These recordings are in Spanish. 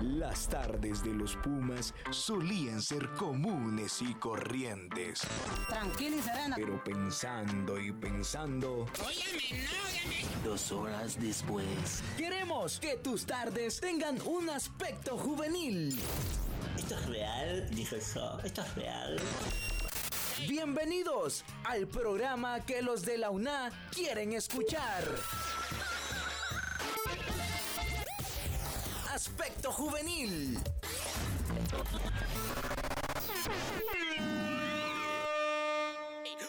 Las tardes de los Pumas solían ser comunes y corrientes. Tranquila y serena. Pero pensando y pensando, Óyame, no, óyame. Dos horas después. Queremos que tus tardes tengan un aspecto juvenil. ¿Esto es real? Dijo eso. ¿Esto es real? Bienvenidos al programa que los de la UNA quieren escuchar. Aspecto juvenil.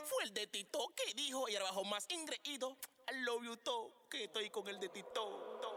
Fue el de Tito que dijo ahora bajo más ingreído. I love you to, que estoy con el de Tito. to.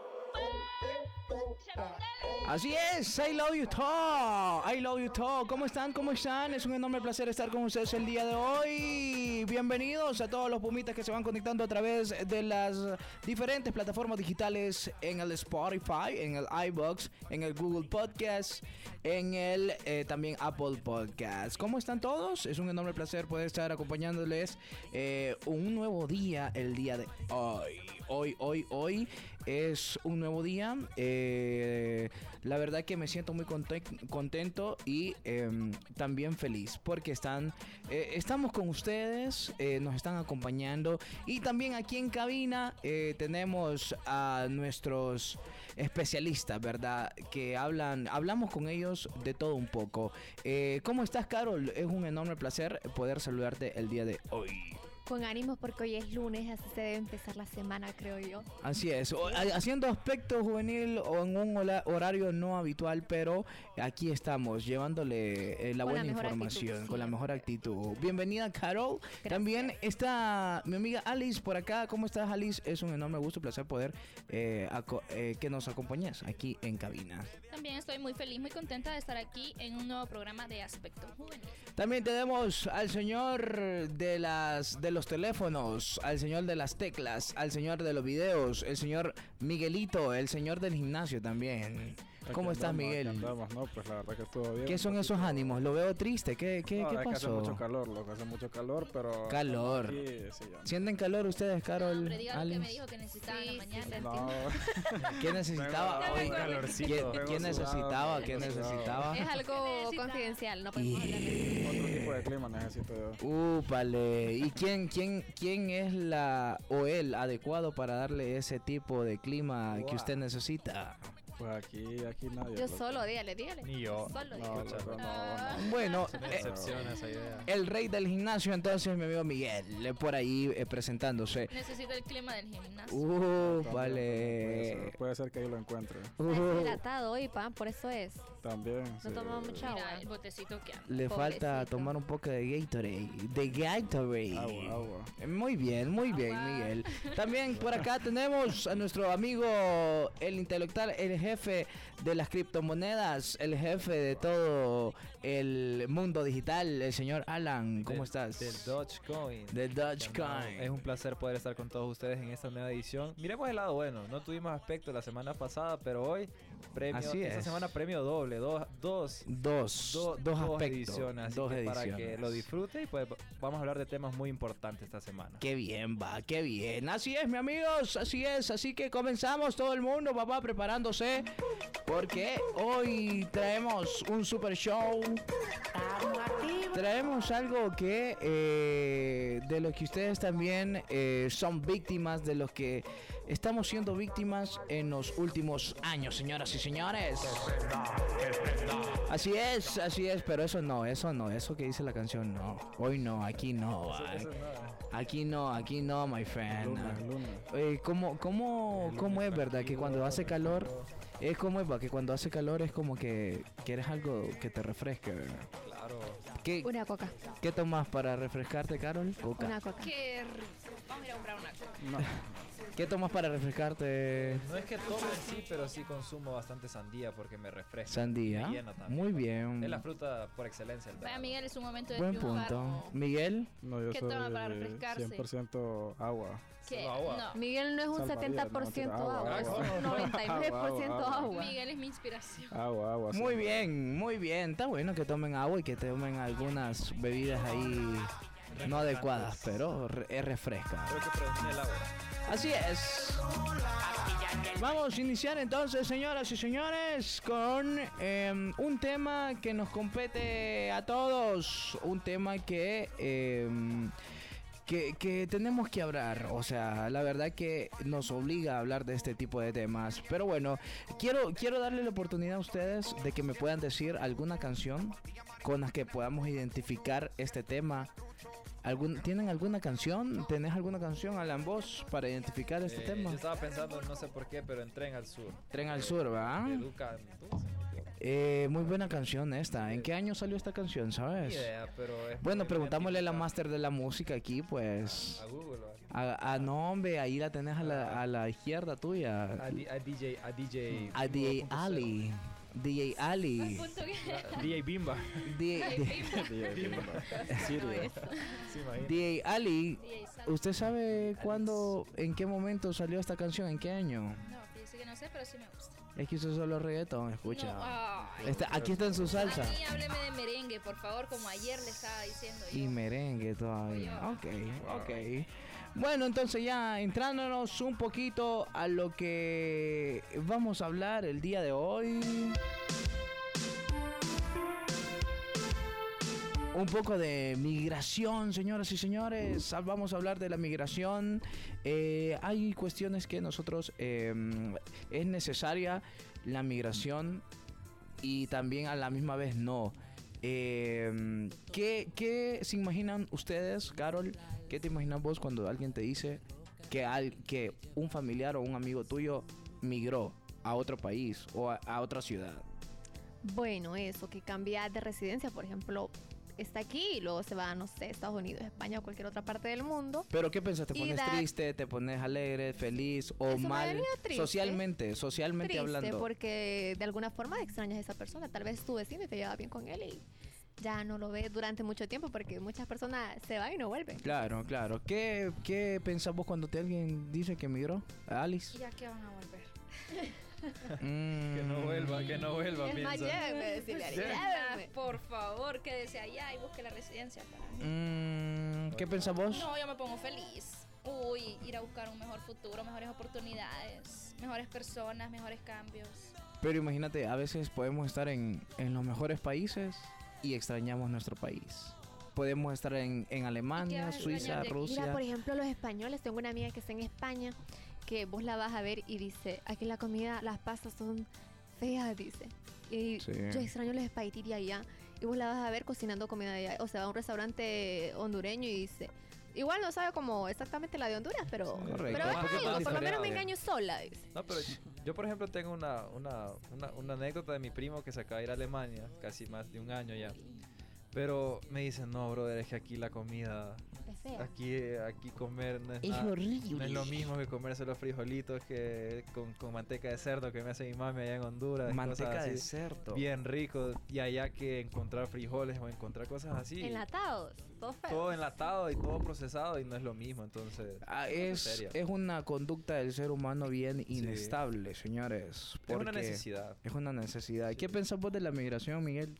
Así es, I love you todo, I love you todo. ¿Cómo están? ¿Cómo están? Es un enorme placer estar con ustedes el día de hoy. Bienvenidos a todos los pumitas que se van conectando a través de las diferentes plataformas digitales en el Spotify, en el iBox, en el Google Podcast, en el eh, también Apple Podcast. ¿Cómo están todos? Es un enorme placer poder estar acompañándoles eh, un nuevo día el día de hoy. Hoy, hoy, hoy es un nuevo día. Eh, la verdad que me siento muy conte- contento y em, también feliz porque están, eh, estamos con ustedes, eh, nos están acompañando y también aquí en cabina eh, tenemos a nuestros especialistas, ¿verdad? Que hablan, hablamos con ellos de todo un poco. Eh, ¿Cómo estás, Carol? Es un enorme placer poder saludarte el día de hoy. Con ánimos porque hoy es lunes, así se debe empezar la semana, creo yo. Así es, o- haciendo aspecto juvenil o en un horario no habitual, pero aquí estamos llevándole eh, la Con buena información, actitud, con la mejor actitud. Bienvenida Carol. También está mi amiga Alice por acá. ¿Cómo estás Alice? Es un enorme gusto, placer poder eh, eh, que nos acompañes aquí en cabina. También estoy muy feliz, muy contenta de estar aquí en un nuevo programa de Aspecto Juvenil. También tenemos al señor de las de los teléfonos, al señor de las teclas, al señor de los videos, el señor Miguelito, el señor del gimnasio también. ¿Cómo Aquí estás, andamos, Miguel? andamos, no, pues la verdad que estuvo bien. ¿Qué son esos ánimos? Lo veo triste. ¿Qué, qué, No, qué es que hace pasó? mucho calor, lo que hace mucho calor, pero... Calor. aquí, sí, ya. ¿Sienten calor ustedes, Carol? Hombre, diga lo que me dijo que necesitaba en la Sí, sí, mañana. No, ¿Quién necesitaba? Oye, vengo calorcito, ¿quién, vengo quién sudado, necesitaba? vengo ¿Quién sudado. necesitaba? Es algo necesita? confidencial, no podemos hablar de eso. otro tipo de clima necesito yo. Úpale. ¿Y quién, quién, quién es la o el adecuado para darle ese tipo de clima que Wow. usted necesita? Pues aquí, aquí nadie. Yo solo, dígale, dígale. Ni yo. Solo, No, loco, no, Ah. no. Bueno, eh, decepciona esa idea. el rey del gimnasio entonces mi amigo Miguel, eh, por ahí eh, presentándose. Necesito el clima del gimnasio. Uh, Puede ser, vale. puede ser que ahí lo encuentre. Uh, hidratado hoy, pan, por eso es. También. No sí. tomamos mucha Mira, agua. el botecito que anda. le falta tomar un poco de Gatorade. De Gatorade. Agua, agua. Muy bien, muy bien. Miguel. También por acá tenemos a nuestro amigo, el intelectual, el jefe de las criptomonedas, el jefe de todo el mundo digital, el señor Alan. ¿Cómo estás? Del Dogecoin. Del Dogecoin. Es un placer poder estar con todos ustedes en esta nueva edición. Miremos el lado bueno. No tuvimos aspecto la semana pasada, pero hoy premio. Así esta es. semana premio doble. Dos, dos, Dos, do- dos aspectos, ediciones. así dos que Para ediciones. que lo disfrute y pues vamos a hablar de temas muy importantes esta semana. Qué bien va, qué bien. Así es, mi amigos, así es. Así que comenzamos todo el mundo, papá, preparándose. Porque hoy traemos un super show. Traemos algo que eh, de lo que ustedes también eh, son víctimas, de los que estamos siendo víctimas en los últimos años, señoras y señores. Así es, así es, pero eso no, eso no, eso que dice la canción no. Hoy no, aquí no. nada. Aquí no, aquí no, my friend. Eh, ¿cómo, cómo, cómo es verdad que cuando hace calor, es como que cuando hace calor es como que quieres algo que te refresque, ¿verdad? Claro. ¿Qué, Una coca. ¿Qué tomas para refrescarte, Carol? Coca. Una coca. Qué rico. Vamos a ir a comprar una coca. No. ¿Qué tomas para refrescarte? No es que tome en sí, pero sí consumo bastante sandía porque me refresca. Sandía. Me llena también. Muy bien. Es la fruta por excelencia. El Vaya, verano. Miguel, es un momento de Buen triunfar. punto. Miguel, No, yo ¿Qué soy toma para refrescarse? 100% agua. ¿Qué? Agua. No. Miguel no es un Salvavidas, 70% no, mentira, agua, agua, es agua. un 99% Agua, agua. Miguel es mi inspiración. Agua, agua. muy bien, muy bien. Está bueno que tomen agua y que tomen algunas bebidas ahí no adecuadas, pero es refresca. Así es. Vamos a iniciar entonces, señoras y señores, con eh, un tema que nos compete a todos, un tema que, eh, que, que tenemos que hablar, o sea, la verdad que nos obliga a hablar de este tipo de temas. Pero bueno, quiero, quiero darle la oportunidad a ustedes de que me puedan decir alguna canción con la que podamos identificar este tema. ¿Algún, ¿Tienen alguna canción? ¿Tenés alguna canción, Alan Vos, para identificar este Eh, tema? Yo estaba pensando, no sé por qué, pero en Tren al Sur. Tren al Sur, ¿va? Luca. Eh, muy buena canción esta. ¿En qué año salió esta canción, sabes? idea, pero es Bueno, preguntámosle a la máster de la música aquí, pues. A Google. A, a no, hombre, ahí la tenés a la, a la izquierda tuya. A, di- a DJ. A DJ. A DJ Ali. DJ Ali. DJ Bimba. DJ, imagínate. DJ Ali. ¿usted sabe cuándo, en qué momento salió esta canción? ¿En qué año? No, fíjese que no sé, pero sí me gusta. Es que usted solo reggaetón, escucha. No, ay. Está, aquí está en su salsa. A mí hábleme de merengue, por favor, como ayer le estaba diciendo yo. Y merengue todavía. Ok, ok. Bueno, entonces ya entrándonos un poquito a lo que vamos a hablar el día de hoy. Un poco de migración, señoras y señores. Ah, Vamos a hablar de la migración. Eh, hay cuestiones que nosotros eh, es necesaria la migración y también a la misma vez no. Eh, ¿qué, qué se imaginan ustedes, Carol? ¿Qué te imaginas vos cuando alguien te dice que, al, que un familiar o un amigo tuyo migró a otro país o a, a otra ciudad? Bueno, eso, que cambia de residencia, por ejemplo, está aquí y luego se va, no sé, Estados Unidos, España o cualquier otra parte del mundo. ¿Pero qué piensas? ¿Te pones da- triste, te pones alegre, feliz o Eso mal? triste. Socialmente, socialmente Triste hablando. porque de alguna forma extrañas a esa persona. Tal vez tu vecino te lleva bien con él y ya no lo ves durante mucho tiempo porque muchas personas se van y no vuelven. Claro, claro. ¿Qué, qué pensás vos cuando te alguien dice que migró? Alice. Ya que van a volver. Que no vuelva, que no vuelva, Es más, lléveme, decirle a por favor, quédese allá y busque la residencia para mí. Mm, ¿Qué pensás vos? No, yo me pongo feliz. Uy, ir a buscar un mejor futuro, mejores oportunidades, mejores personas, mejores cambios. Pero imagínate, a veces podemos estar en, en los mejores países y extrañamos nuestro país. Podemos estar en, en Alemania, Suiza? Rusia. Mira, por ejemplo, los españoles, tengo una amiga que está en España, que vos la vas a ver y dice, aquí la comida, las pastas son feas, dice. Y Sí. yo extraño los espaguetis de allá. Y vos la vas a ver cocinando comida de allá. O sea, va a un restaurante hondureño y dice, igual no sabe como exactamente la de Honduras, pero, Correcto. pero Ah, es algo, por lo menos me engaño sola, dice. No, pero yo, por ejemplo, tengo una, una, una, una anécdota de mi primo que se acaba de ir a Alemania, casi más de un año ya. Pero me dicen, no, brother, es que aquí la comida, fea. aquí, aquí comer no es, Es nada- horrible. no es lo mismo que comerse los frijolitos que con, con manteca de cerdo que me hace mi mami allá en Honduras. cosas Manteca de así, cerdo. Bien rico. Y allá que encontrar frijoles o encontrar cosas así. Enlatados, todo feo. todo enlatado y todo procesado y no es lo mismo, entonces. Ah, es, es una conducta del ser humano bien inestable, señores. Es una necesidad. Es una necesidad. ¿Qué pensás vos de la migración, Miguel?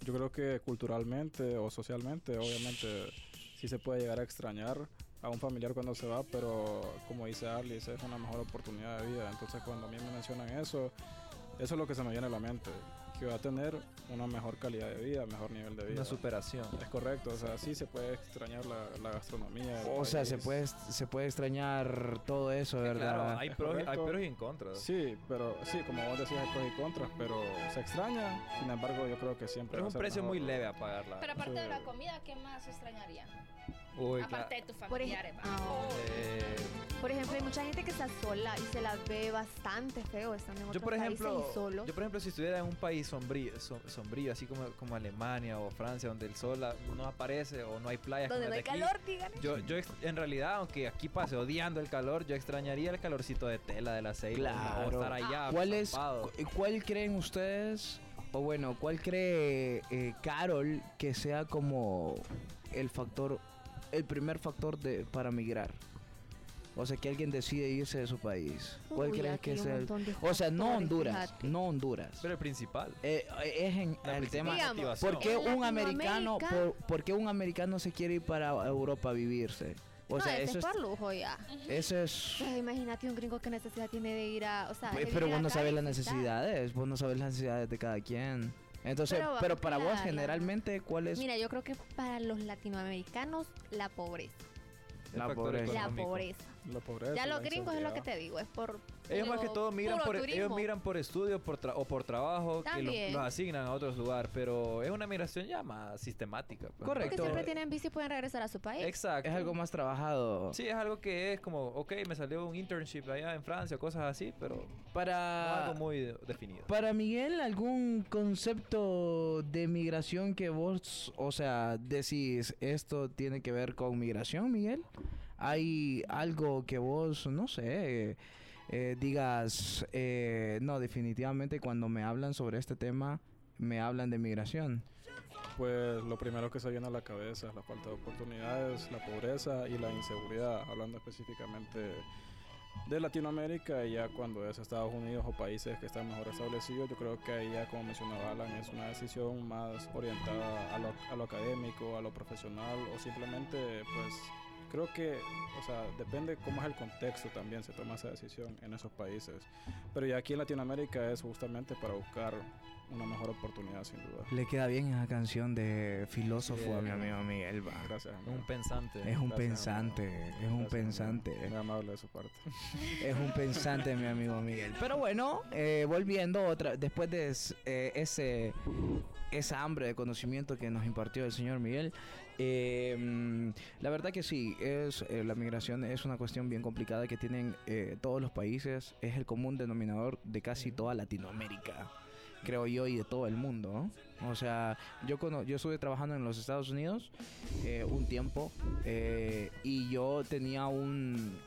Yo creo que culturalmente o socialmente, obviamente, sí se puede llegar a extrañar a un familiar cuando se va, pero como dice Alice, es una mejor oportunidad de vida. Entonces, cuando a mí me mencionan eso, eso es lo que se me viene a la mente, que va a tener una mejor calidad de vida, mejor nivel de vida. Una superación. Es correcto, o sea, sí se puede extrañar la, la gastronomía. O sea, se puede, se puede extrañar todo eso, ¿verdad? Claro, hay pros, hay pros y en contras. Sí, pero sí, como vos decías, hay pros y contras, pero se extraña. Sin embargo, yo creo que siempre. Pero es un ser precio mejor. muy leve a pagarla. Pero aparte Sí. de la comida, ¿qué más extrañaría? Uy, aparte claro. de tus Por ej- familiares. ah, Oh. Eh, Por ejemplo, hay mucha gente que está sola y se la ve bastante feo estando en yo otros por países ejemplo, y solo. yo por ejemplo si estuviera en un país sombrío, som- sombrío así como, como Alemania o Francia donde el sol ah, no aparece o no hay playas donde no hay de aquí, calor, díganle. Yo, yo en realidad, aunque aquí pase odiando el calor, yo extrañaría el calorcito de tela del aceite. Claro. O estar allá. ¿Cuál, es, zampado. cu- ¿Cuál creen ustedes, o bueno, cuál cree eh, Carol que sea como el factor, el primer factor de, para migrar? O sea, que alguien decide irse de su país. ¿Cuál Uy, crees que es el...? O sea, no Honduras, fíjate. no Honduras. Pero el principal. Eh, es en La el tema... Digamos. ¿Por qué un americano, por, por qué un americano se quiere ir para Europa a vivirse? O no, sea, ese eso es por lujo ya. eso es Pues imagínate un gringo que necesidad tiene de ir a, o sea, Pues, pero vos no sabes las necesidades, vos no sabes las necesidades de cada quien. Entonces, Pero para vos generalmente, ¿cuál es Mira, yo creo que para los latinoamericanos la pobreza, La pobreza. la pobreza. La pobreza. Ya los gringos es lo que te digo, es por Ellos más que todo migran puro por, ellos migran por estudio por tra- o por trabajo que los, También. los asignan a otros lugares, pero es una migración ya más sistemática. pues. Porque Correcto. siempre tienen bici y pueden regresar a su país. Exacto. es algo más trabajado. Sí, es algo que es como, ok, me salió un internship allá en Francia, cosas así, pero no Para algo muy de- definido. para Miguel algún concepto de migración que vos, o sea, decís esto tiene que ver con migración, Miguel? Hay algo que vos, no sé, eh, digas, eh, no, definitivamente cuando me hablan sobre este tema, me hablan de migración. Pues lo primero que se viene a la cabeza es la falta de oportunidades, la pobreza y la inseguridad, hablando específicamente de Latinoamérica y ya cuando es Estados Unidos o países que están mejor establecidos, yo creo que ahí ya como mencionaba Alan, es una decisión más orientada a lo, a lo académico, a lo profesional o simplemente pues creo que, o sea, depende cómo es el contexto también se toma esa decisión en esos países. Pero ya aquí en Latinoamérica es justamente para buscar una mejor oportunidad sin duda. Le queda bien esa canción de filósofo a mi amigo Miguel. va. Gracias. Un pensante. Es un Gracias, pensante, es un Gracias, pensante. Muy amable de su parte. Es un pensante, mi amigo Miguel. Pero bueno, eh, volviendo otra, después de es- eh, ese esa hambre de conocimiento que nos impartió el señor Miguel, eh, mm, la verdad que sí, es eh, la migración es una cuestión bien complicada que tienen eh, todos los países, es el común denominador de casi toda Latinoamérica. Creo yo, y de todo el mundo. ¿no? O sea, yo, cono- yo estuve trabajando en los Estados Unidos eh, un tiempo eh, y yo tenía un,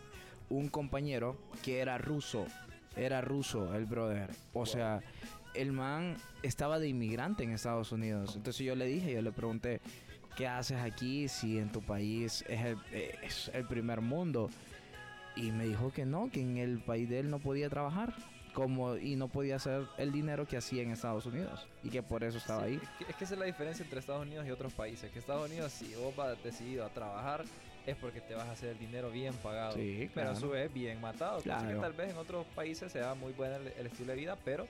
un compañero que era ruso. Era ruso el brother. O sea, el man estaba de inmigrante en Estados Unidos. Entonces yo le dije, yo le pregunté, ¿qué haces aquí si en tu país es el, es el primer mundo? Y me dijo que no, que en el país de él no podía trabajar. Como, y no podía hacer el dinero que hacía en Estados Unidos. Y que por eso estaba Sí, ahí. Es que, es que esa es la diferencia entre Estados Unidos y otros países. Que Estados Unidos, si vos vas decidido a trabajar, es porque te vas a hacer el dinero bien pagado. Sí, Pero a claro. su vez bien matado. Cosa que Claro. tal vez en otros países sea muy bueno el, el estilo de vida, pero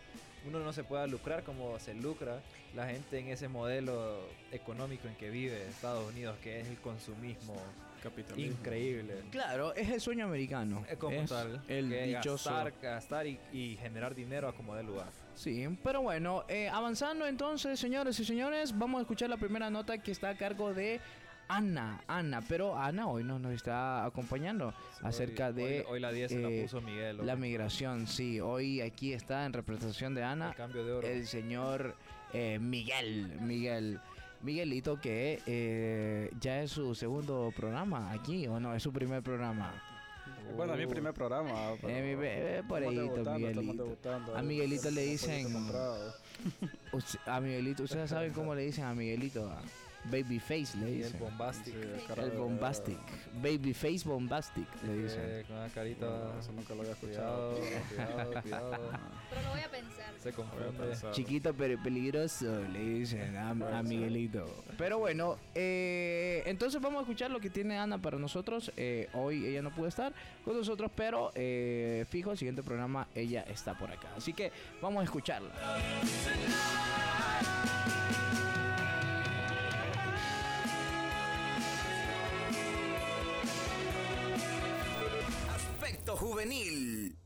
uno no se pueda lucrar como se lucra la gente en ese modelo económico en que vive Estados Unidos, que es el consumismo Capitalismo. increíble. Claro, es el sueño americano. Es como Es tal. El que dichoso. Gastar, gastar y, y generar dinero a como de lugar. Sí, pero bueno, eh, avanzando entonces, señores y señores, vamos a escuchar la primera nota que está a cargo de Ana. Ana, pero Ana hoy no nos está acompañando acerca Hoy- de Hoy, hoy la 10 se eh, la puso Miguel. la hoy. migración. Sí, hoy aquí está en representación de Ana El cambio de oro. el señor eh, Miguel. Miguel. Miguelito, que eh, ya es su segundo programa aquí, ¿o no? Es su primer programa. Bueno, es mi primer programa. pero Eh, mi bebé, por estamos ahí, debutando, estamos Miguelito. debutando, A eh, Miguelito le dicen- a Miguelito, ustedes saben cómo le dicen a Miguelito. Babyface le Y el dicen. bombastic. Sí, el bombastic. Babyface bombastic le dicen. Con una carita. No, eso nunca lo había escuchado. cuidado, cuidado. Pero lo voy a pensar. Se Voy a confunde. pensar. Chiquito pero peligroso, le dicen a, a Miguelito. Pero bueno, eh, entonces vamos a escuchar lo que tiene Ana para nosotros. Eh, hoy ella no pudo estar con nosotros, pero eh, fijo, el siguiente programa ella está por acá. Así que vamos a escucharla. Juvenil.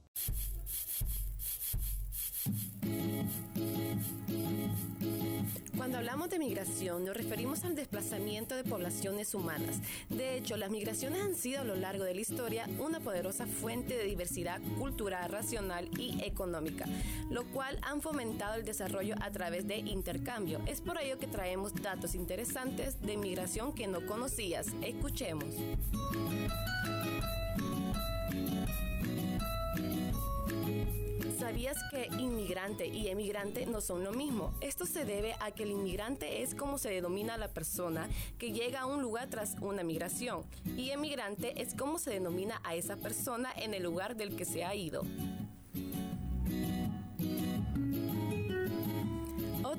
Cuando hablamos de migración nos referimos al desplazamiento de poblaciones humanas. De hecho, las migraciones han sido a lo largo de la historia una poderosa fuente de diversidad cultural, racional y económica, lo cual han fomentado el desarrollo a través de intercambio. Es por ello que traemos datos interesantes de migración que no conocías. Escuchemos. ¿Sabías que inmigrante y emigrante no son lo mismo? Esto se debe a que el inmigrante es como se denomina a la persona que llega a un lugar tras una migración y emigrante es como se denomina a esa persona en el lugar del que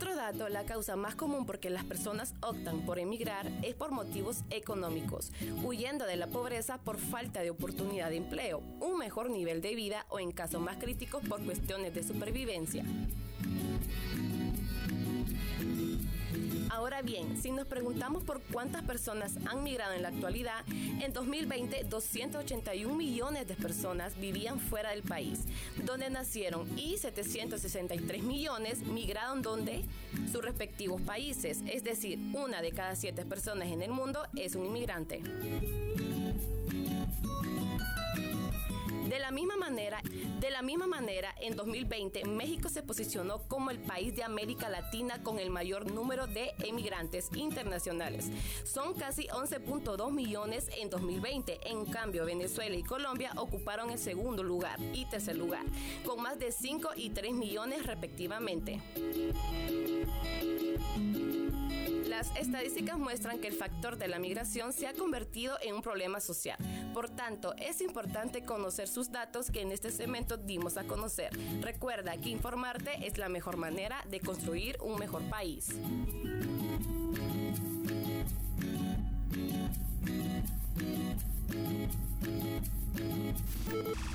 Otro dato, la causa más común por que las personas optan por emigrar es por motivos económicos, huyendo de la pobreza por falta de oportunidad de empleo, un mejor nivel de vida o en casos más críticos por cuestiones de supervivencia. Ahora bien, si nos preguntamos por cuántas personas han migrado en la actualidad, en 2020 281 millones de personas vivían fuera del país, donde nacieron, y 763 millones migraron donde sus respectivos países, es decir, una de cada siete personas en el mundo es un inmigrante. De la misma manera, de la misma manera, en 2020 México se posicionó como el país de América Latina con el mayor número de emigrantes internacionales. Son casi 11.2 millones en 2020. En cambio, Venezuela y Colombia ocuparon el segundo lugar y tercer lugar, con más de 5 y 3 millones respectivamente. Las estadísticas muestran que el factor de la migración se ha convertido en un problema social. Por tanto, es importante conocer sus datos que en este segmento dimos a conocer. Recuerda que informarte es la mejor manera de construir un mejor país.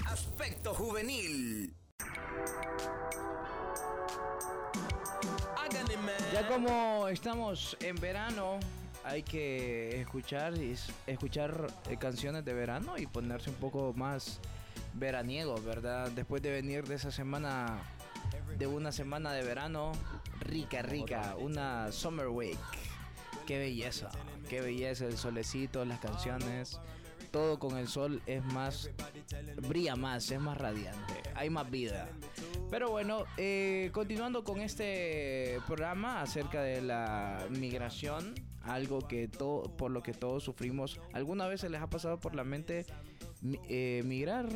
Aspecto juvenil. Ya como estamos en verano, hay que escuchar escuchar eh, canciones de verano y ponerse un poco más veraniego, ¿verdad? Después de venir de esa semana de una semana de verano rica, rica, una summer week. Qué belleza, qué belleza el solecito, las canciones todo con el sol es más, brilla más, es más radiante, hay más vida. Pero bueno, eh, continuando con este programa acerca de la migración, algo que todo, por lo que todos sufrimos, ¿alguna vez se les ha pasado por la mente eh, migrar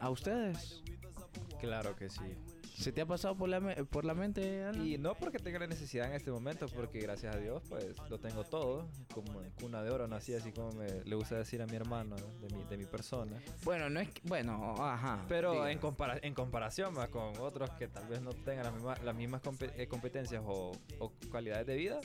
a ustedes? Claro que sí. ¿Se te ha pasado por la, por la mente? Y no porque tenga la necesidad en este momento, porque gracias a Dios, pues lo tengo todo. Como en cuna de oro nací, así como me, le gusta decir a mi hermano de mi, de mi persona. Bueno, no es bueno, ajá. Pero en, compara en comparación más con otros que tal vez no tengan las mismas, las mismas eh, competencias o, o cualidades de vida,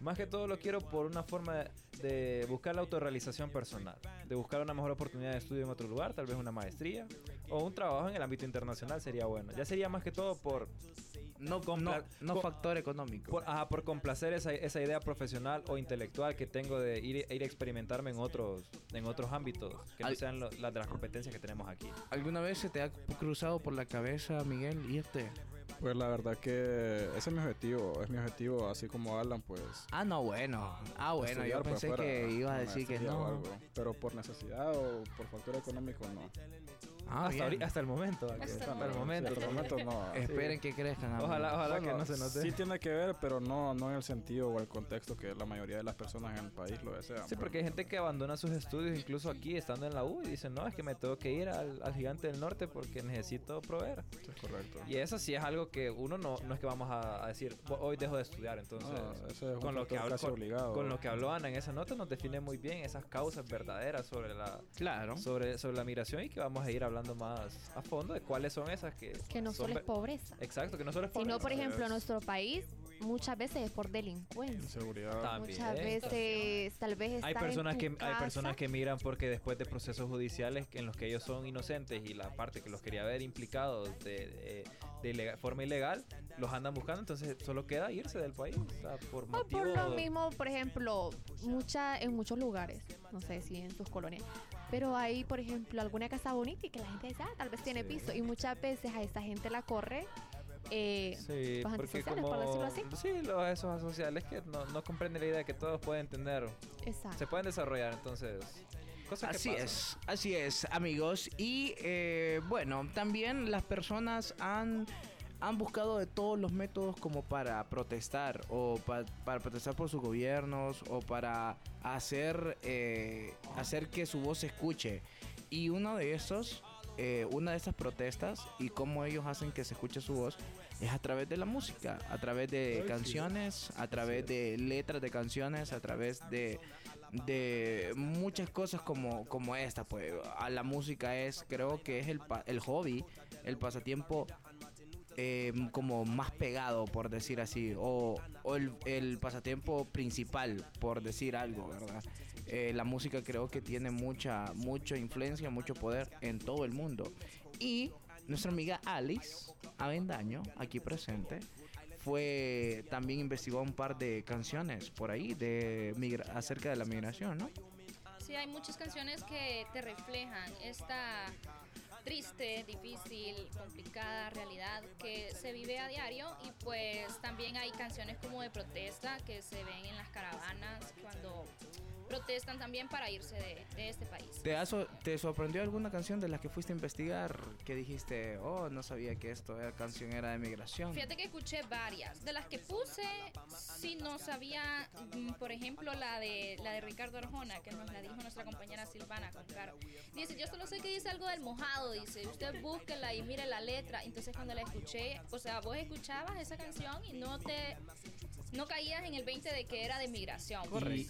más que todo lo quiero por una forma de buscar la autorrealización personal, de buscar una mejor oportunidad de estudio en otro lugar, tal vez una maestría o un trabajo en el ámbito internacional sería bueno. Ya sería más que todo por no, no, factor económico. Por, ajá, por complacer esa, esa, idea profesional o intelectual que tengo de ir, ir a experimentarme en otros, en otros ámbitos que no sean las de las competencias que tenemos aquí. ¿Alguna vez se te ha cruzado por la cabeza, Miguel, irte? Pues la verdad que ese es mi objetivo, es mi objetivo, así como Alan, pues. Ah, no, bueno. Ah, bueno, yo pensé que iba a decir que no. Pero por necesidad o por factor económico, no. Ah, hasta, el momento. Hasta, el momento. hasta el momento no. Esperen que crezcan. Ojalá, ojalá que no se note. Sí tiene que ver, pero no, no en el sentido o el contexto que la mayoría de las personas en el país lo desean. Sí, porque hay gente que abandona sus estudios incluso aquí estando en la U y dicen, no, es que me tengo que ir al, gigante del norte porque necesito proveer. es correcto. Y eso sí es algo que uno no, no es que vamos a, decir, hoy dejo de estudiar. Entonces, con, lo que habló, con, lo que habló Ana en esa nota nos define muy bien esas causas verdaderas sobre la, claro. sobre, sobre la migración y que vamos a ir hablando más a fondo de cuáles son esas que... Que no solo es pobreza. Exacto, que no solo es pobreza. Sino, por ejemplo, nuestro país muchas veces es por delincuencia. Inseguridad. Muchas veces tal vez hay personas que hay personas que migran porque después de procesos judiciales en los que ellos son inocentes y la parte que los quería ver implicados de, de, forma ilegal los andan buscando, entonces solo queda irse del país. por por lo mismo, por ejemplo, mucha, en muchos lugares, no sé si en sus colonias, pero hay, por ejemplo, alguna casa bonita y que la gente dice, ah, tal vez tiene piso. Y muchas veces a esa gente la corre eh, sí, los antisociales, por decirlo así. Sí, los, esos asociales que no, no comprenden la idea de que todos pueden tener, Exacto. se pueden desarrollar, entonces... Cosas así es, así es, amigos. Y eh, bueno, también las personas han han buscado de todos los métodos como para protestar o para protestar por sus gobiernos o para hacer, eh, hacer que su voz se escuche. Y uno de esos, eh, una de esas protestas y cómo ellos hacen que se escuche su voz es a través de la música, a través de canciones, a través de letras de canciones, a través de de muchas cosas como, como esta, pues. A la música es, creo que es el, el hobby, el pasatiempo eh, como más pegado, por decir así, o, o el, el pasatiempo principal, por decir algo, ¿verdad? Eh, la música creo que tiene mucha, mucha influencia, mucho poder en todo el mundo. Y nuestra amiga Alice Avendaño, aquí presente, fue también investigó un par de canciones por ahí de migra- acerca de la migración, ¿no? Sí, hay muchas canciones que te reflejan esta triste, difícil, complicada realidad que se vive a diario. Y pues también hay canciones como de protesta que se ven en las caravanas cuando protestan también para irse de, de este país. ¿Te, ha so- ¿Te sorprendió alguna canción de las que fuiste a investigar que dijiste, oh, no sabía que esto era canción era de migración? Fíjate que escuché varias. De las que puse, sí no sabía, mm, por ejemplo, la de la de Ricardo Arjona, que nos la dijo nuestra compañera Silvana con Caro. Dice, yo solo sé que dice algo del mojado, dice, usted búsquela y mire la letra. Entonces cuando la escuché, o sea, vos escuchabas esa canción y no te no caías en el 20 de que era de migración.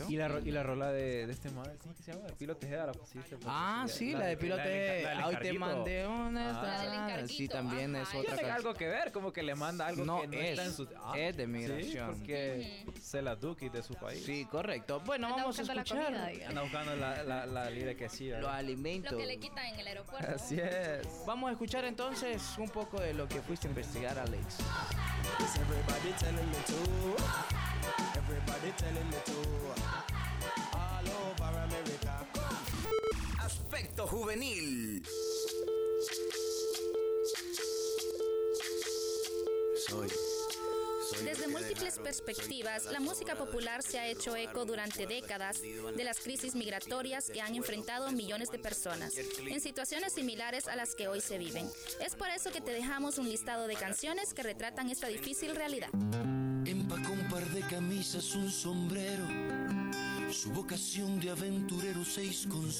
Y, y la, y la rola de, de este madre, ¿cómo que se llama? De Pilo Tejeda la pusiste. pues, Ah, sí, la, de del- pilote. del- la del Hoy te mandé una. Ah. La del esta- encarguito, Sí, también es otra Tiene algo que ver, como que le manda algo No, que no es- está en su... Ah, es de Sí, migración. porque se la duki de su país. Sí, correcto. Bueno, Anda vamos a la escuchar comida. Anda buscando la, la, la libre que sí. los alimentos. Lo que le quitan en el aeropuerto. Así es. Vamos a escuchar entonces un poco de lo que fuiste a investigar, Alex. Is everybody telling me to? Everybody telling me to. All over America. Aspecto juvenil. Soy. Desde múltiples perspectivas, la música popular se ha hecho eco durante décadas de la las crisis migratorias que han enfrentado millones de personas en situaciones similares a las que hoy se viven. Es por eso que te dejamos un listado de canciones que retratan esta difícil realidad. Empacó un par de camisas, un sombrero. Su vocación de aventurero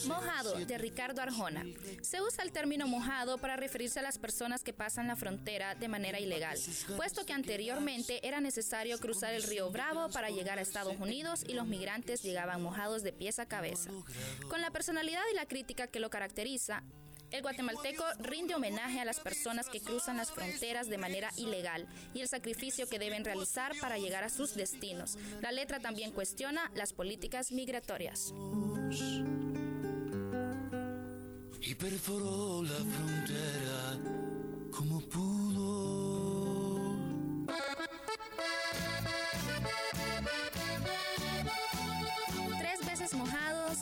Mojado, de Ricardo Arjona. Se usa el término mojado para referirse a las personas que pasan la frontera de manera ilegal, puesto que anteriormente era necesario cruzar el río Bravo para llegar a Estados Unidos y los migrantes llegaban mojados de pies a cabeza. Con la personalidad y la crítica que lo caracteriza, el guatemalteco rinde homenaje a las personas que cruzan las fronteras de manera ilegal y el sacrificio que deben realizar para llegar a sus destinos. La letra también cuestiona las políticas migratorias. y perforó la frontera como pudo. Tres veces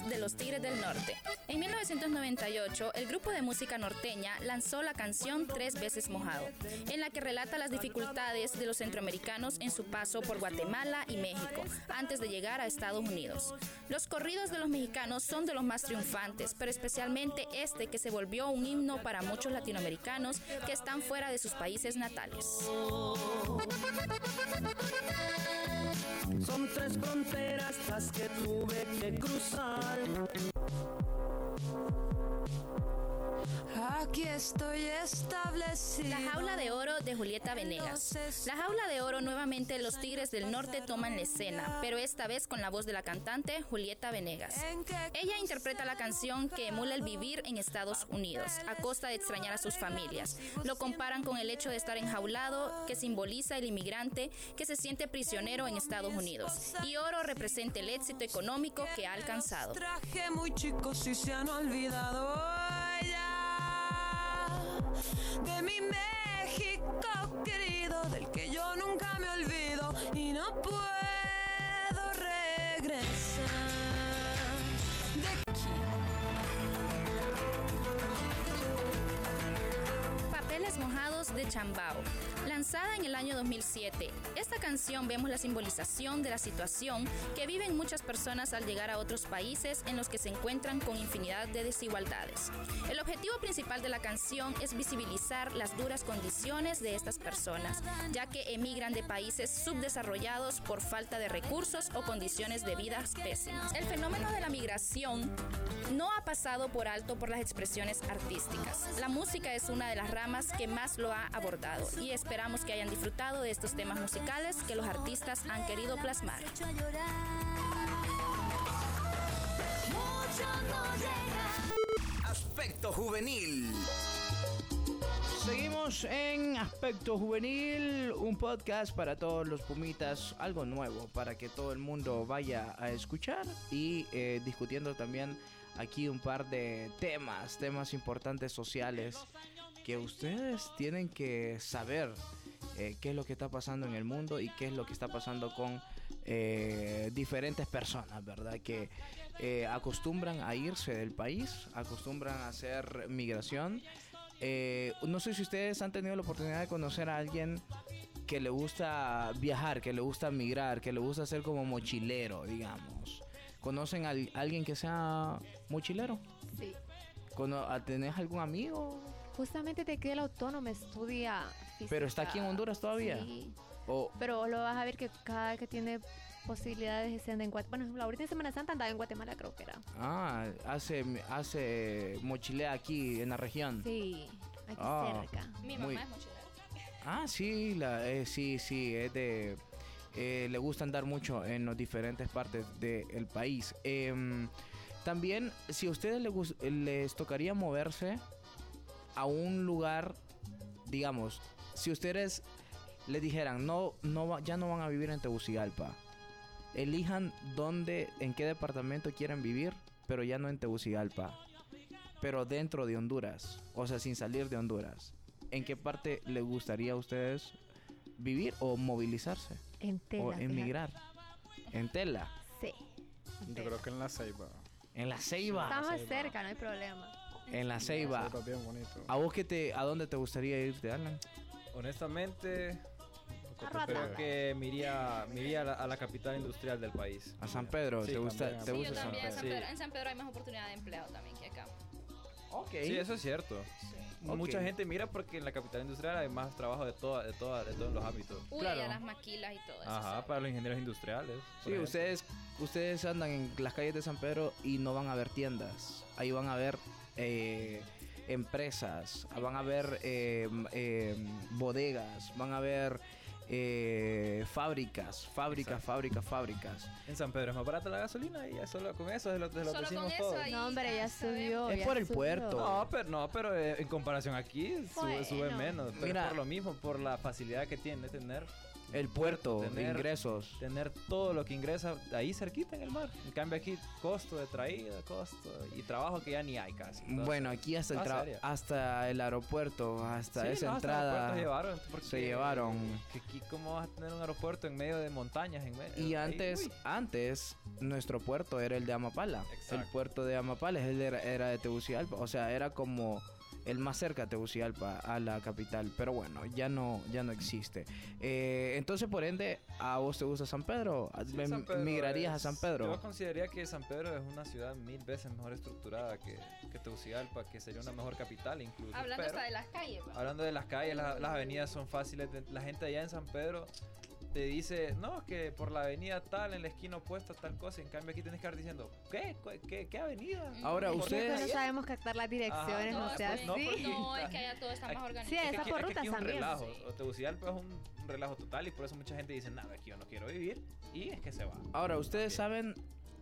de los Tigres del Norte. En 1998, el grupo de música norteña lanzó la canción Tres veces mojado, en la que relata las dificultades de los centroamericanos en su paso por Guatemala y México, antes de llegar a Estados Unidos. Los corridos de los mexicanos son de los más triunfantes, pero especialmente este que se volvió un himno para muchos latinoamericanos que están fuera de sus países natales. Son tres fronteras las que tuve que cruzar. Aquí estoy establecida. La jaula de oro de Julieta Venegas. La jaula de oro nuevamente los Tigres del Norte toman la escena, pero esta vez con la voz de la cantante Julieta Venegas. Ella interpreta la canción que emula el vivir en Estados Unidos, a costa de extrañar a sus familias. Lo comparan con el hecho de estar enjaulado, que simboliza el inmigrante que se siente prisionero en Estados Unidos. Y oro representa el éxito económico que ha alcanzado. Traje muy chicos y se han olvidado de mi México querido, del que yo nunca me olvido y no puedo regresar. De aquí. Papeles mojados de Chambao. Lanzada en el año 2007, esta canción vemos la simbolización de la situación que viven muchas personas al llegar a otros países en los que se encuentran con infinidad de desigualdades. El objetivo principal de la canción es visibilizar las duras condiciones de estas personas, ya que emigran de países subdesarrollados por falta de recursos o condiciones de vida pésimas. El fenómeno de la migración no ha pasado por alto por las expresiones artísticas. La música es una de las ramas que más lo ha abordado y esperamos que hayan disfrutado de estos temas musicales que los artistas han querido plasmar. Aspecto juvenil. Seguimos en Aspecto Juvenil, un podcast para todos los pumitas, algo nuevo para que todo el mundo vaya a escuchar y eh, discutiendo también aquí un par de temas, temas importantes sociales que ustedes tienen que saber eh, qué es lo que está pasando en el mundo y qué es lo que está pasando con eh, diferentes personas, ¿verdad? Que eh, acostumbran a irse del país, acostumbran a hacer migración. Eh, no sé si ustedes han tenido la oportunidad de conocer a alguien que le gusta viajar, que le gusta migrar, que le gusta ser como mochilero, digamos. ¿Conocen a al- alguien que sea mochilero? Sí. ¿Tenés algún amigo? Justamente te queda el autónomo, estudia física. ¿Pero está aquí en Honduras todavía? Sí. O, Pero lo vas a ver que cada que tiene posibilidades de en Guatemala. Bueno, la última Semana Santa andaba en Guatemala, creo que era. ah, hace, hace mochilea aquí en la región. Sí, aquí Ah, cerca. Mi muy- mamá es mochilera. Ah, sí, la, eh, sí, sí, es de... eh, le gusta andar mucho en las diferentes partes del país. Em, también, si a ustedes les, les tocaría moverse a un lugar, digamos, si ustedes les dijeran, no, no, va- ya no van a vivir en Tegucigalpa, elijan dónde, en qué departamento quieren vivir, pero ya no en Tegucigalpa, pero dentro de Honduras, o sea, sin salir de Honduras. ¿En qué parte les gustaría a ustedes vivir o movilizarse? En Tela, O fíjate. emigrar. En Tela. Sí. Yo creo que en la Ceiba. En la Ceiba. Está más cerca, no hay problema. En la Ceiba. Ceiba es bien bonito. ¿A vos qué te, a dónde te gustaría irte, Alan? Honestamente, creo que me iría, me iría a, la, a la capital industrial del país. A San Pedro, Sí, ¿te gusta, también. te Sí, gusta yo San también. En San, Pedro? Pedro, en San Pedro hay más oportunidad de empleo también que acá. Ok. Sí, eso es cierto. Mucha gente mira porque en la capital industrial hay más trabajo de, toda, de, toda, de todos los ámbitos. Uy, Claro. ya las maquilas y todo eso. Ajá, para los ingenieros industriales. Sí, ustedes, ustedes andan en las calles de San Pedro y no van a ver tiendas. Ahí van a ver eh, empresas, van a ver eh, eh, bodegas, van a ver eh, fábricas, fábricas, Exacto. fábricas, fábricas. En San Pedro es más barata la gasolina y ya solo con eso es lo, es lo Solo decimos eso todo. ahí No, hombre, ya subió. Es ya por el subió. puerto. No, pero, no, pero eh, en comparación aquí sube, sube menos. Pero Mira. es por lo mismo, por la facilidad que tiene tener El puerto de ingresos. tener todo lo que ingresa ahí cerquita en el mar. En cambio aquí costo de traída, costo y trabajo que ya ni hay casi. Entonces, Bueno, aquí hasta el, ah, tra- hasta el aeropuerto, hasta Sí, esa no, hasta el entrada. se llevaron. se llevaron. Que aquí, ¿cómo vas a tener un aeropuerto en medio de montañas? En medio, Y antes, antes, nuestro puerto era el de Amapala. El puerto de Amapala es el de- era de Tegucigalpa. O sea, era como el más cerca a Tegucigalpa, a la capital. Pero bueno, ya no, ya no existe. Eh, entonces, por ende, ¿a vos te gusta San Pedro? Sí, ¿Me- San Pedro ¿Migrarías a San Pedro? Yo consideraría que San Pedro es una ciudad mil veces mejor estructurada que, que Tegucigalpa, que sería una mejor capital incluso. Hablando pero- hasta de las calles. va. Hablando de las calles, la- las avenidas son fáciles. de- la gente allá en San Pedro te dice, no, que por la avenida tal, en la esquina opuesta, tal cosa. En cambio, aquí tienes que estar diciendo, ¿qué? ¿Qué, qué, qué avenida? Ahora, ¿Por qué ustedes- no sabemos captar las direcciones, Ajá, no, no, sea no, No, es que allá todo está más Sí, organizado. esa Es que aquí- por es que rutas es un también. relajo. Sí. O Tegucigalpa es un, un relajo total y por eso mucha gente dice, nada, aquí yo no quiero vivir. Y es que se va. Ahora, ustedes saben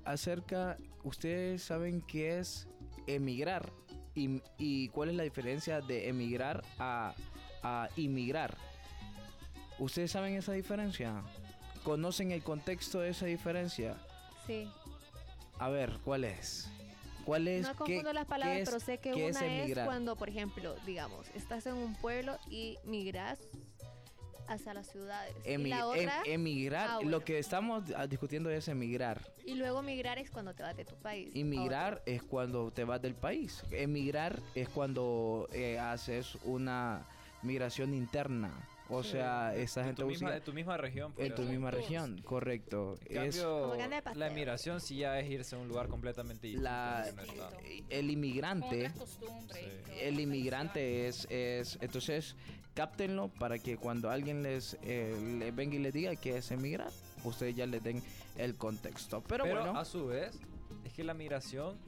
acerca, ustedes saben qué es emigrar y, y cuál es la diferencia de emigrar a, a inmigrar. ¿Ustedes saben esa diferencia? ¿Conocen el contexto de esa diferencia? Sí. A ver, ¿cuál es? ¿Cuál es? No qué- confundo las palabras, es- pero sé que es una es, cuando, por ejemplo, digamos, estás en un pueblo y migras hacia las ciudades. y Emi- em- emigrar, Ah, lo que estamos discutiendo es emigrar. y luego migrar es cuando te vas de tu país. a Inmigrar es cuando te vas del país. Emigrar es cuando eh, haces una migración interna. O sea, esa de gente tu, misma, de tu misma región. en podría tu misma región, correcto. En cambio, la emigración sí ya es irse a un lugar completamente distinto. la, está. el inmigrante. El inmigrante es, es, entonces, cáptenlo para que cuando alguien les, eh, le venga y les diga que es emigrar, ustedes ya les den el contexto. Pero, Pero bueno, a su vez, es que la migración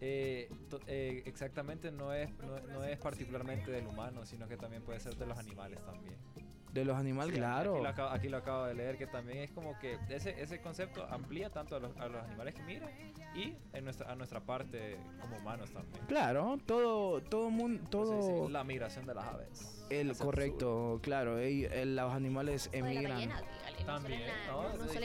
eh, to- eh, exactamente no es, no, no es particularmente del humano, sino que también puede ser de los animales también. De los animales, Sí, claro. Aquí lo, acabo, aquí lo acabo de leer, que también es como que ese, ese concepto amplía tanto a los, a los animales que migran y en nuestra, a nuestra parte como humanos también. Claro, todo, todo mundo, todo... Sí, la migración de las aves. El correcto, claro, el- los animales emigran. También,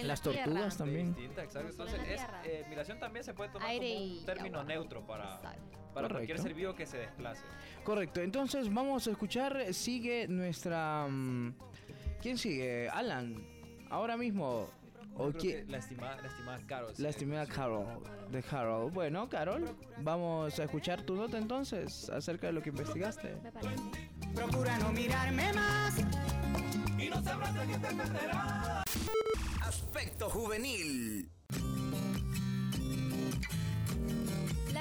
Las tierra. tortugas también. Entonces, es, eh, migración también se puede tomar Aire como un término agua. neutro para, Exacto. para cualquier ser vivo que se desplace. Correcto, entonces vamos a escuchar, sigue nuestra... mm, ¿Quién sigue? Alan, ahora mismo. ¿O quién? la estimada, la estimada Carol. La sí. estimada Carol, de Carol. Bueno, Carol, vamos a escuchar tu nota entonces acerca de lo que investigaste. Me parece. Procura no mirarme más. Y no sabrás de quién te perderás. Aspecto juvenil.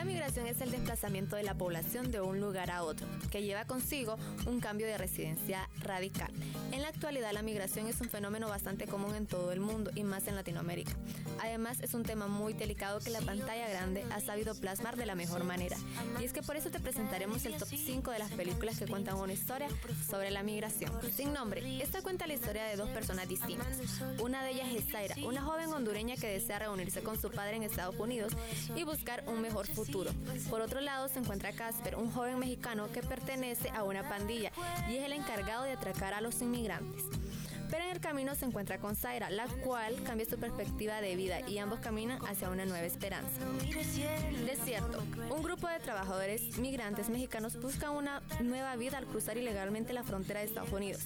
La migración es el desplazamiento de la población de un lugar a otro, que lleva consigo un cambio de residencia radical. En la actualidad la migración es un fenómeno bastante común en todo el mundo y más en Latinoamérica. Además es un tema muy delicado que la pantalla grande ha sabido plasmar de la mejor manera. Y es que por eso te presentaremos el top 5 de las películas que cuentan una historia sobre la migración. Sin nombre, esta cuenta la historia de dos personas distintas. Una de ellas es Zaira, una joven hondureña que desea reunirse con su padre en Estados Unidos y buscar un mejor futuro. Por otro lado se encuentra Casper, un joven mexicano que pertenece a una pandilla y es el encargado de atracar a los inmigrantes. Pero en el camino se encuentra con Zaira, la cual cambia su perspectiva de vida y ambos caminan hacia una nueva esperanza. Desierto. Un grupo de trabajadores migrantes mexicanos buscan una nueva vida al cruzar ilegalmente la frontera de Estados Unidos.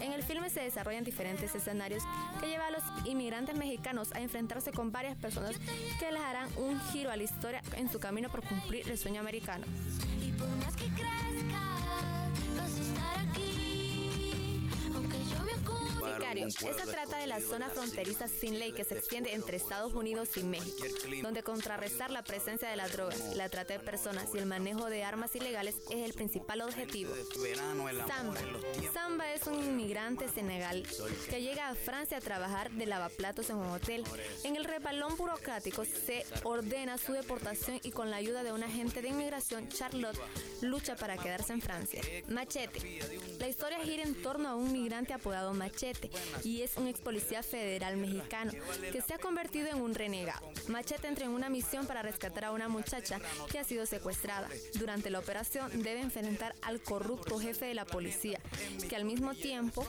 En el filme se desarrollan diferentes escenarios que llevan a los inmigrantes mexicanos a enfrentarse con varias personas que les harán un giro a la historia en su camino por cumplir el sueño americano. Y por que crezca, Sicario. Esta trata de la zona fronteriza sin ley que se extiende entre Estados Unidos y México, donde contrarrestar la presencia de las drogas, la trata de personas y el manejo de armas ilegales es el principal objetivo. Samba. Samba es un inmigrante senegal que llega a Francia a trabajar de lavaplatos en un hotel. En el rebalón burocrático se ordena su deportación y con la ayuda de un agente de inmigración, Charlotte lucha para quedarse en Francia. Machete. La historia gira en torno a un migrante apodado Machete y es un ex policía federal mexicano que se ha convertido en un renegado. Machete entra en una misión para rescatar a una muchacha que ha sido secuestrada. Durante la operación debe enfrentar al corrupto jefe de la policía, que al mismo tiempo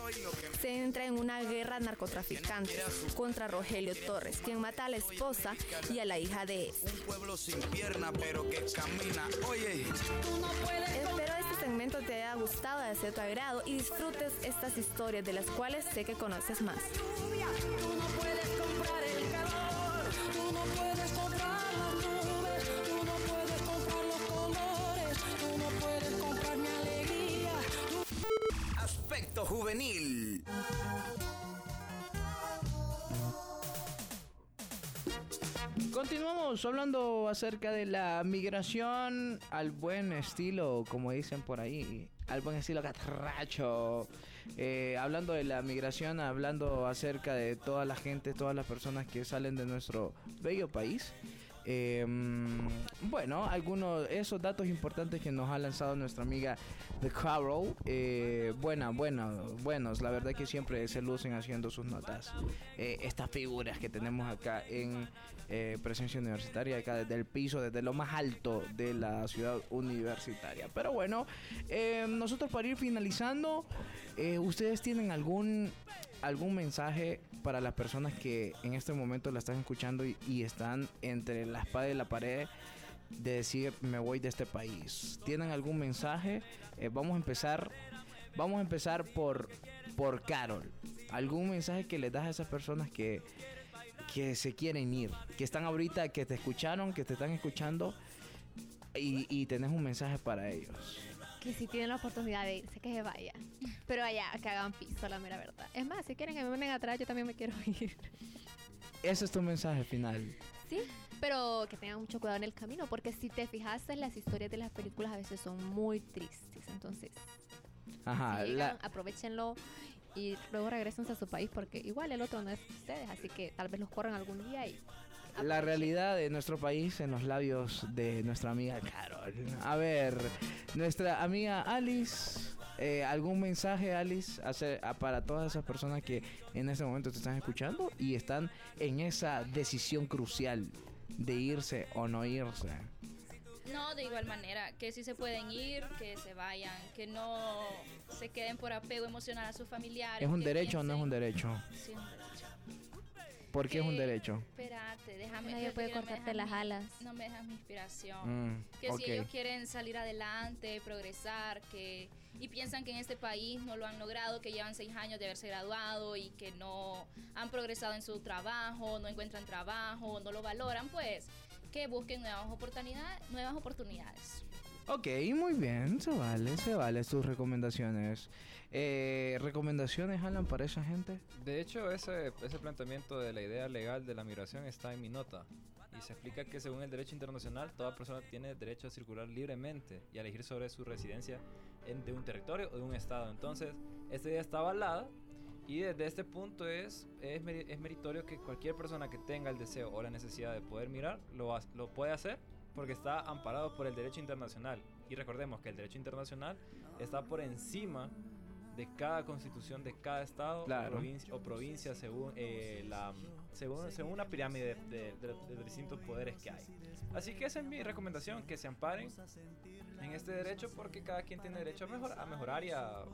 se entra en una guerra narcotraficante contra Rogelio Torres, quien mata a la esposa y a la hija de este. Un pueblo sin pierna, pero que camina. Oye, Espero este segmento te haya gustado, de tu agrado y disfrutes estas historias de las cuales sé que conoces más. tú no puedes comprar el calor. Tú no puedes comprar las nubes. Tú no puedes comprar los colores. Tú no puedes comprar mi alegría. Aspecto juvenil. Continuamos hablando acerca de la migración al buen estilo, como dicen por ahí, al buen estilo catracho. Eh, hablando de la migración, hablando acerca de toda la gente, todas las personas que salen de nuestro bello país. Mm, bueno, algunos esos datos importantes que nos ha lanzado nuestra amiga The Carol. Eh, buena, buena, buenos. La verdad que siempre se lucen haciendo sus notas. Eh, estas figuras que tenemos acá en eh, presencia universitaria, acá desde el piso, desde lo más alto de la ciudad universitaria. Pero bueno, eh, nosotros para ir finalizando, eh, ¿ustedes tienen algún algún mensaje para las personas que en este momento la están escuchando y, están entre la espada y la pared de decir me voy de este país? ¿Tienen algún mensaje? Eh, vamos a empezar vamos a empezar por por Carol. ¿Algún mensaje que le das a esas personas que que se quieren ir, que están ahorita, que te escucharon, que te están escuchando y, y tenés un mensaje para ellos? Que si tienen la oportunidad de irse, que se vaya. Pero allá, que hagan piso, la mera verdad. Es más, si quieren que me manden atrás, yo también me quiero ir. Ese es tu mensaje final. Sí, pero que tengan mucho cuidado en el camino, porque si te fijaste, las historias de las películas a veces son muy tristes. Entonces, Ajá, si llegan, la- aprovechenlo y luego regresen a su país, porque igual el otro no es ustedes, así que tal vez los corran algún día y La realidad de nuestro país en los labios de nuestra amiga Carol. A ver, nuestra amiga Alice, Eh, ¿Algún mensaje, Alice, hace- a- para todas esas personas que en este momento te están escuchando y están en esa decisión crucial de irse o no irse? No, de igual manera, que si se pueden ir, que se vayan, que no se queden por apego emocional a sus familiares. ¿Es un derecho o no es un derecho? Sí, es un derecho. ¿Por qué es un derecho? Espérate, déjame. Nadie puede cortarte las alas. No me dejas mi inspiración. Mm, que si ellos quieren salir adelante, progresar, que y piensan que en este país no lo han logrado, que llevan seis años de haberse graduado y que no han progresado en su trabajo, no encuentran trabajo, no lo valoran, pues que busquen nuevas oportunidades, nuevas oportunidades. Ok, muy bien, se vale, se vale tus recomendaciones. Eh, ¿Recomendaciones, Alan, para esa gente? De hecho, ese, ese planteamiento de la idea legal de la migración está en mi nota. Y se explica que según el derecho internacional, toda persona tiene derecho a circular libremente y a elegir sobre su residencia en, de un territorio o de un estado. Entonces, esta idea está avalada y desde este punto es, es, es meritorio que cualquier persona que tenga el deseo o la necesidad de poder mirar lo, lo puede hacer porque está amparado por el derecho internacional. Y recordemos que el derecho internacional está por encima de cada constitución de cada estado Claro. o, provincia, o provincia según, eh, la, según, según una pirámide de, de- de los distintos poderes que hay. Así que esa es mi recomendación, que se amparen en este derecho porque cada quien tiene derecho a, mejor, a mejorar y a,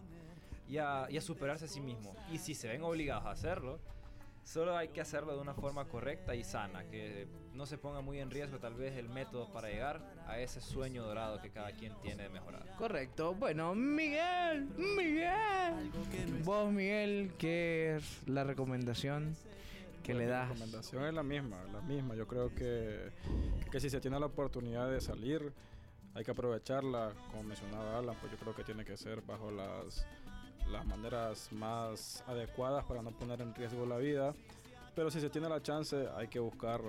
y, a, y a superarse a sí mismo. Y si se ven obligados a hacerlo, solo hay que hacerlo de una forma correcta y sana, que no se ponga muy en riesgo tal vez el método para llegar a ese sueño dorado que cada quien tiene de mejorar. Correcto. Bueno, Miguel, Miguel. Vos, Miguel, ¿qué es la recomendación que le das? recomendación es la misma, la misma. Yo creo que, que si se tiene la oportunidad de salir, hay que aprovecharla. Como mencionaba Alan, pues yo creo que tiene que ser bajo las, las maneras más adecuadas para no poner en riesgo la vida. Pero si se tiene la chance, hay que buscar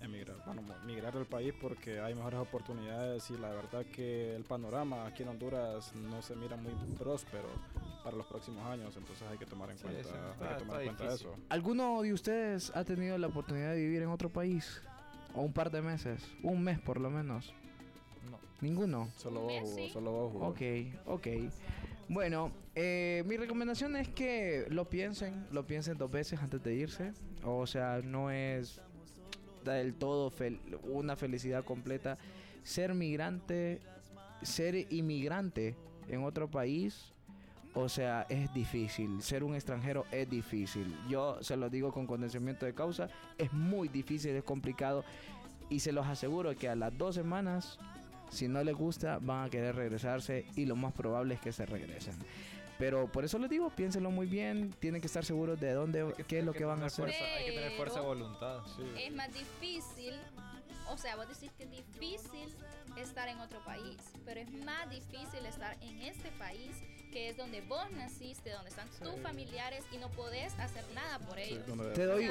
emigrar, bueno, migrar del país porque hay mejores oportunidades y la verdad que el panorama aquí en Honduras no se mira muy próspero para los próximos años, entonces hay que tomar en Sí, cuenta, sí, hay está- que tomar en está cuenta eso. ¿Alguno de ustedes ha tenido la oportunidad de vivir en otro país? ¿O un par de meses? ¿Un mes por lo menos? No. ¿Ninguno? Solo vos, Hugo, solo vos, Hugo. Ok, ok. Bueno, eh, mi recomendación es que lo piensen, lo piensen dos veces antes de irse. O sea, no es del todo fel- una felicidad completa. Ser migrante, ser inmigrante en otro país, o sea, es difícil. Ser un extranjero es difícil. Yo se lo digo con conocimiento de causa, es muy difícil, es complicado. Y se los aseguro que a las dos semanas si no les gusta, van a querer regresarse y lo más probable es que se regresen. Pero por eso les digo, piénsenlo muy bien, tienen que estar seguros de dónde, qué es lo que van a hacer. Fuerza- hay que tener fuerza de voluntad. Es más difícil, o sea, vos decís que es difícil estar en otro país, pero es más difícil estar en este país que es donde vos naciste, donde están tus familiares y no podés hacer nada por ellos. Te doy,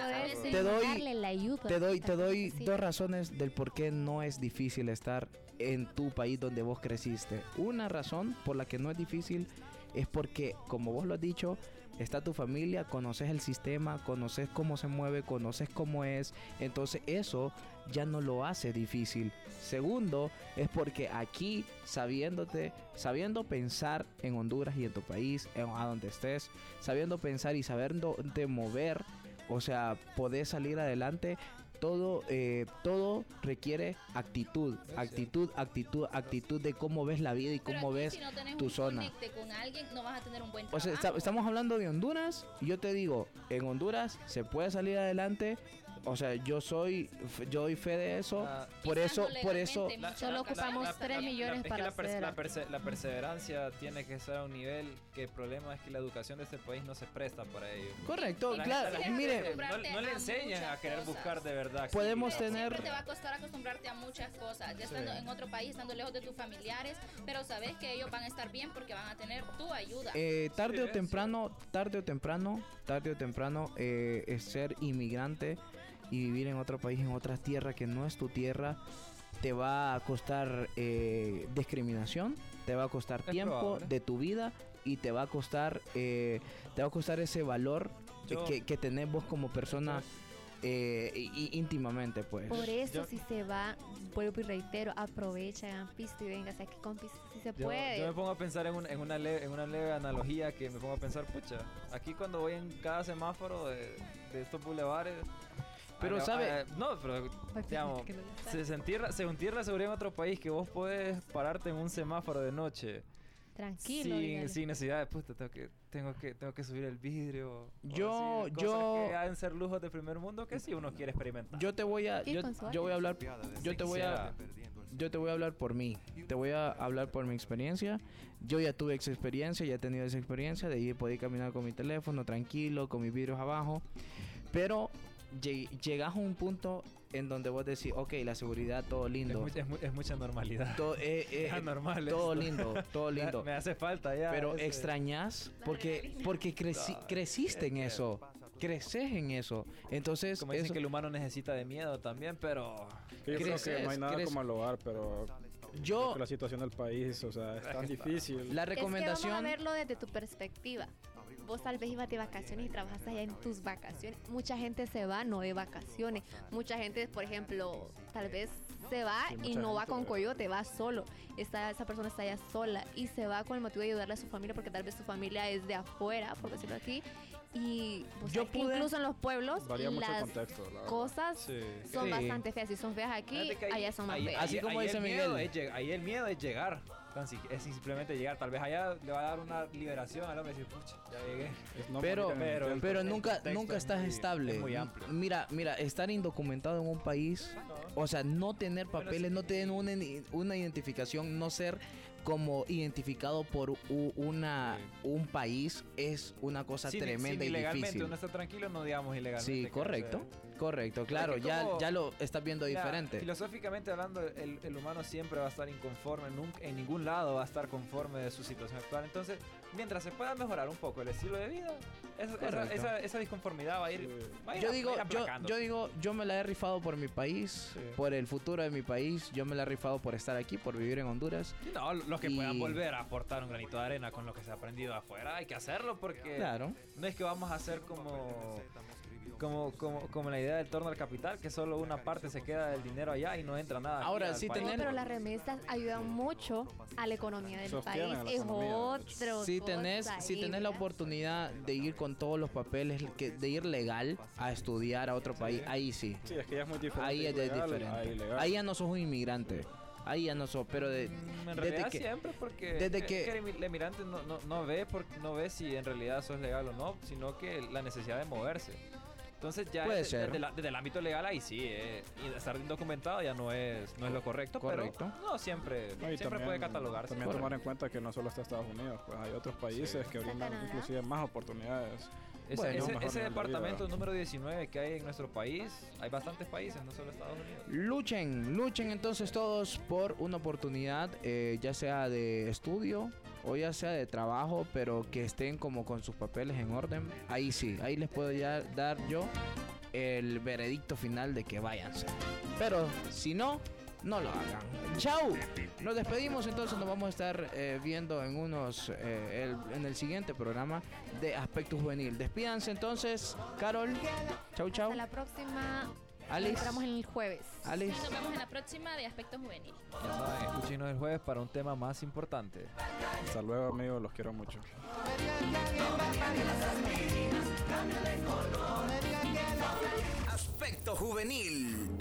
te doy, darle la ayuda te doy, te doy dos razones del por qué no es difícil estar en tu país donde vos creciste. Una razón por la que no es difícil es porque, como vos lo has dicho, está tu familia, conoces el sistema, conoces cómo se mueve, conoces cómo es, entonces eso ya no lo hace difícil. Segundo, es porque aquí, sabiéndote, sabiendo pensar en Honduras y en tu país, en, a donde estés, sabiendo pensar y sabiendo de mover, o sea, podés salir adelante. Todo, eh, todo requiere actitud, actitud, actitud, actitud de cómo ves la vida y cómo ves si no tenés tu un zona. conecte con alguien, no vas a tener un buen O sea, esta- estamos hablando de Honduras. y Yo te digo, en Honduras se puede salir adelante. O sea, yo soy, yo doy fe de eso. por eso, por eso. Solo ocupamos 3 millones es que para la, perse- hacer. la perse- la perseverancia tiene que ser a un nivel que el problema es que la educación de este país no se presta para ello. Correcto, La claro, gente- la mire- no, no le enseñan a querer buscar de verdad. Podemos Siempre tener- te va a costar acostumbrarte a muchas cosas, ya estando Sí. en otro país, estando lejos de tus familiares, pero sabes que ellos van a estar bien porque van a tener tu ayuda. Eh, tarde Sí, o temprano, tarde o temprano, tarde o temprano, eh, es ser inmigrante y vivir en otro país, en otra tierra que no es tu tierra, te va a costar eh, discriminación, te va a costar Es tiempo probable. de tu vida y te va a costar, eh, te va a costar ese valor Yo- que, que tenés vos como persona eh, y- y íntimamente, pues. Por eso, Yo- si se va, vuelvo y reitero, aprovecha, hagan pisto y venga, o sea, que con pisto si se Yo, puede. yo me pongo a pensar en, un- en una leve, en una leve analogía que me pongo a pensar, pucha, aquí cuando voy en cada semáforo de, de estos bulevares... Pero, ah, ¿sabe? ah, no, pero, digamos, se sentir, sentir la seguridad en otro país que vos podés pararte en un semáforo de noche Tranquilo. sin, sin necesidad de, puta, tengo que, tengo que, tengo que subir el vidrio. o Yo- así, cosas yo- que han ser lujos de primer mundo que si uno quiere experimentar. Yo te voy a, Ir yo, voy a hablar, yo te voy a, yo te voy a hablar por mí. Te voy a hablar por mi experiencia. Yo ya tuve esa experiencia, ya he tenido esa experiencia de ahí poder caminar con mi teléfono tranquilo, con mis vidrios abajo. Pero lleg- llegas a un punto en donde vos decís, ok, la seguridad, todo Es, lindo. mucha- es mu- es mucha normalidad. Todo, eh, eh, Ya normal todo esto. lindo, todo lindo. Me hace falta ya. Pero ese- extrañas porque porque creci- creciste en eso. Creces en eso. Entonces, Como dicen eso- que el humano necesita de miedo también, pero... Yo creo que creces, no hay nada creces. como el hogar, pero Yo- creo que la situación del país, o sea, es tan difícil. la Es que recomendación vamos a verlo desde tu perspectiva. Vos tal vez ibas de vacaciones y trabajas allá en tus vacaciones. Mucha gente se va no de vacaciones. Mucha gente, por ejemplo, tal vez se va Sí, y no va con coyote, va solo. Está, esa persona está allá sola y se va con el motivo de ayudarle a su familia porque tal vez su familia es de afuera, por decirlo así. Y vos Yo que pude- incluso en los pueblos Varía mucho el las contexto, la cosas Sí. son Sí. bastante feas. Si son feas aquí, allá son más feas. Así como ahí dice el miedo Miguel. ahí el miedo es llegar. Tan si- es simplemente llegar. Tal vez allá le va a dar una liberación al hombre y decir, pucha, ya llegué. Es no pero, el pero- el nunca, nunca es estás muy- estable. es muy amplio. Mira, mira, estar indocumentado en un país, o sea, no tener papeles, no tener una, una identificación, no ser como identificado por una, un país es una cosa tremenda y ilegalmente difícil. uno está tranquilo, no digamos ilegalmente. Sí, correcto, correcto, claro, que ya, como- ya lo estás viendo Mira, diferente. Filosóficamente hablando, el, el humano siempre va a estar inconforme, nunca, en ningún lado va a estar conforme de su situación actual. Entonces, mientras se pueda mejorar un poco el estilo de vida, esa, esa, Correcto. esa, esa disconformidad va a ir. va a ir Yo a- digo, ir yo, yo digo, yo me la he rifado por mi país, Sí. por el futuro de mi país, yo me la he rifado por estar aquí, por vivir en Honduras. Sí, no, los que Y- puedan volver a aportar un granito de arena con lo que se ha aprendido afuera, hay que hacerlo porque Claro. no es que vamos a hacer como, como, como, como la idea del torno al capital, que solo una parte se queda del dinero allá y no entra nada. Ahora, sí tener- pero las remesas ayudan mucho a la economía del Sostienen país. Es otro. Si tenés, si tenés la oportunidad de ir con todos los papeles, que, de ir legal a estudiar a otro país, ahí sí. Sí, es que ya es muy diferente. Ahí es diferente. Ahí ya no sos un inmigrante. Ahí ya no sos, pero de, Mm, En desde realidad que... siempre porque desde es que- el emigrante no, no, no ve por- no ve si en realidad eso es legal o no, sino que la necesidad de moverse. Entonces ya Puede desde, ser. desde la- desde el ámbito legal ahí sí, eh, y estar indocumentado ya no es, no es lo correcto, Correcto. pero no siempre, No, siempre también- puede catalogarse. También tomar en cuenta que no solo está Estados Unidos, pues hay otros países que brindan inclusive más oportunidades. Ese, Bueno, ese- mejor ese nivel de departamento número 19 que hay en nuestro país, hay bastantes países, no solo Estados Unidos. Luchen, luchen entonces todos por una oportunidad, eh, ya sea de estudio o ya sea de trabajo, pero que estén como con sus papeles en orden. Ahí sí, ahí les puedo ya dar yo el veredicto final de que váyanse. Pero si no, no lo hagan. Chau. Nos despedimos entonces, nos vamos a estar eh, viendo en unos eh, el- en el siguiente programa de Aspecto Juvenil. Despídanse entonces, Carol. Chau, chau. Hasta la próxima. Alice. Nos encontramos el jueves. Alice. Nos vemos en la próxima de Aspecto Juvenil. Ya saben, escúchenos el jueves para un tema más importante. Hasta luego amigos, los quiero mucho. Aspecto juvenil.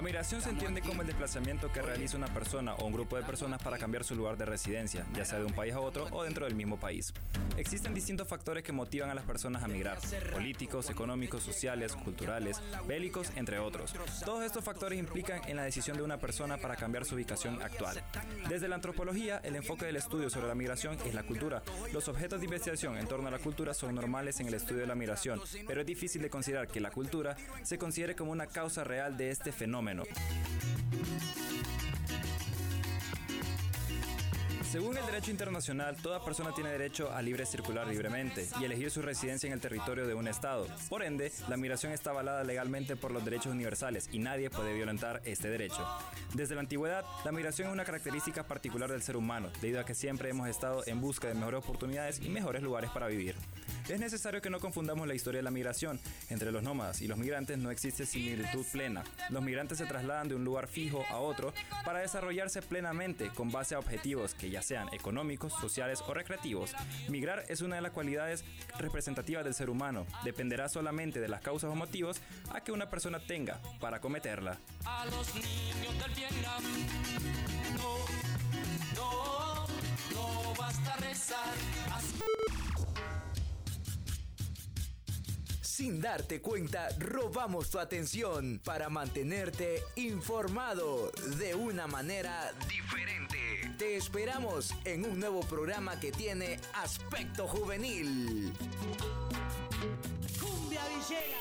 La migración se entiende como el desplazamiento que realiza una persona o un grupo de personas para cambiar su lugar de residencia, ya sea de un país a otro o dentro del mismo país. Existen distintos factores que motivan a las personas a migrar, políticos, económicos, sociales, culturales, bélicos, entre otros. Todos estos factores implican en la decisión de una persona para cambiar su ubicación actual. Desde la antropología, el enfoque del estudio sobre la migración es la cultura. Los objetos de investigación en torno a la cultura son normales en el estudio de la migración, pero es difícil de considerar que la cultura se considere como una causa real de este fenómeno. fenómeno. Según el derecho internacional, toda persona tiene derecho a libre circular libremente y elegir su residencia en el territorio de un Estado. Por ende, la migración está avalada legalmente por los derechos universales y nadie puede violentar este derecho. Desde la antigüedad, la migración es una característica particular del ser humano, debido a que siempre hemos estado en busca de mejores oportunidades y mejores lugares para vivir. Es necesario que no confundamos la historia de la migración. Entre los nómadas y los migrantes no existe similitud plena. Los migrantes se trasladan de un lugar fijo a otro para desarrollarse plenamente con base a objetivos que ya sean económicos, sociales o recreativos. Migrar es una de las cualidades representativas del ser humano. Dependerá solamente de las causas o motivos a que una persona tenga para cometerla. a los niños del. No, no, no basta rezar. Sin darte cuenta, robamos tu atención para mantenerte informado de una manera diferente. Te esperamos en un nuevo programa que tiene aspecto juvenil. Cumbia Villera.